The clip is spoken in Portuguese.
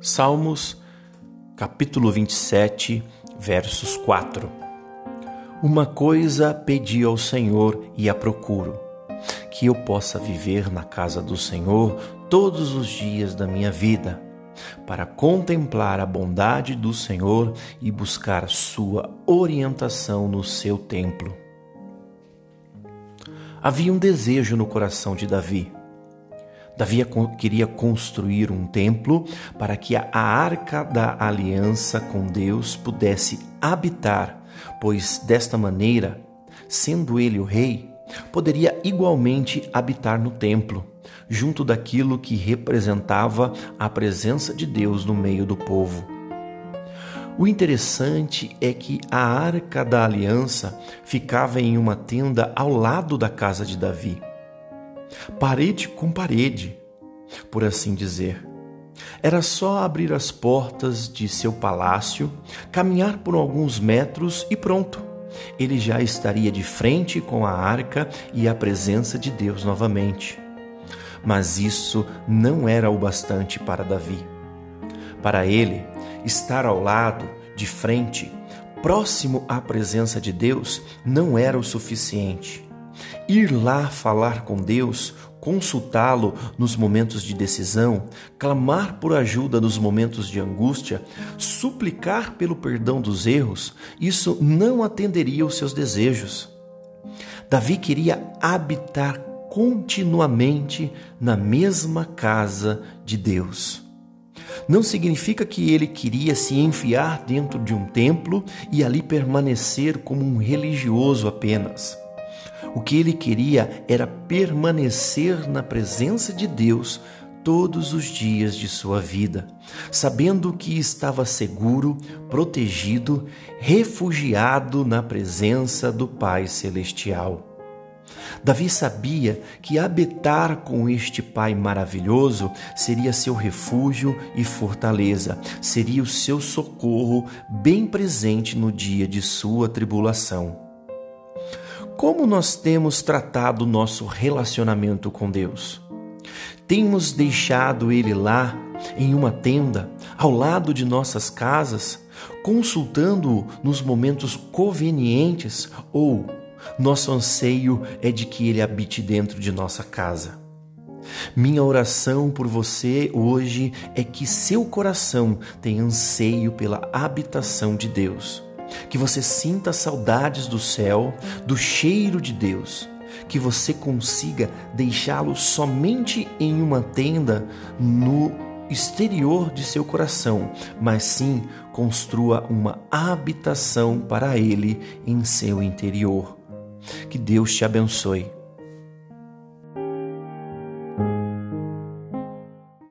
Salmos, capítulo 27, versos 4. Uma coisa pedi ao Senhor e a procuro, que eu possa viver na casa do Senhor todos os dias da minha vida, para contemplar a bondade do Senhor e buscar sua orientação no seu templo. Havia um desejo no coração de Davi Davi queria construir um templo para que a arca da aliança com Deus pudesse habitar, pois desta maneira, sendo ele o rei, poderia igualmente habitar no templo, junto daquilo que representava a presença de Deus no meio do povo. O interessante é que a arca da aliança ficava em uma tenda ao lado da casa de Davi parede com parede, por assim dizer. Era só abrir as portas de seu palácio, caminhar por alguns metros e pronto. Ele já estaria de frente com a arca e a presença de Deus novamente. Mas isso não era o bastante para Davi. Para ele, estar ao lado, de frente, próximo à presença de Deus, não era o suficiente ir lá falar com Deus, consultá-lo nos momentos de decisão, clamar por ajuda nos momentos de angústia, suplicar pelo perdão dos erros, isso não atenderia os seus desejos. Davi queria habitar continuamente na mesma casa de Deus. Não significa que ele queria se enfiar dentro de um templo e ali permanecer como um religioso apenas. O que ele queria era permanecer na presença de Deus todos os dias de sua vida, sabendo que estava seguro, protegido, refugiado na presença do Pai Celestial. Davi sabia que habitar com este Pai maravilhoso seria seu refúgio e fortaleza, seria o seu socorro bem presente no dia de sua tribulação. Como nós temos tratado o nosso relacionamento com Deus? Temos deixado Ele lá, em uma tenda, ao lado de nossas casas, consultando-o nos momentos convenientes ou nosso anseio é de que Ele habite dentro de nossa casa? Minha oração por você hoje é que seu coração tenha anseio pela habitação de Deus que você sinta saudades do céu, do cheiro de Deus, que você consiga deixá-lo somente em uma tenda no exterior de seu coração, mas sim construa uma habitação para ele em seu interior. Que Deus te abençoe.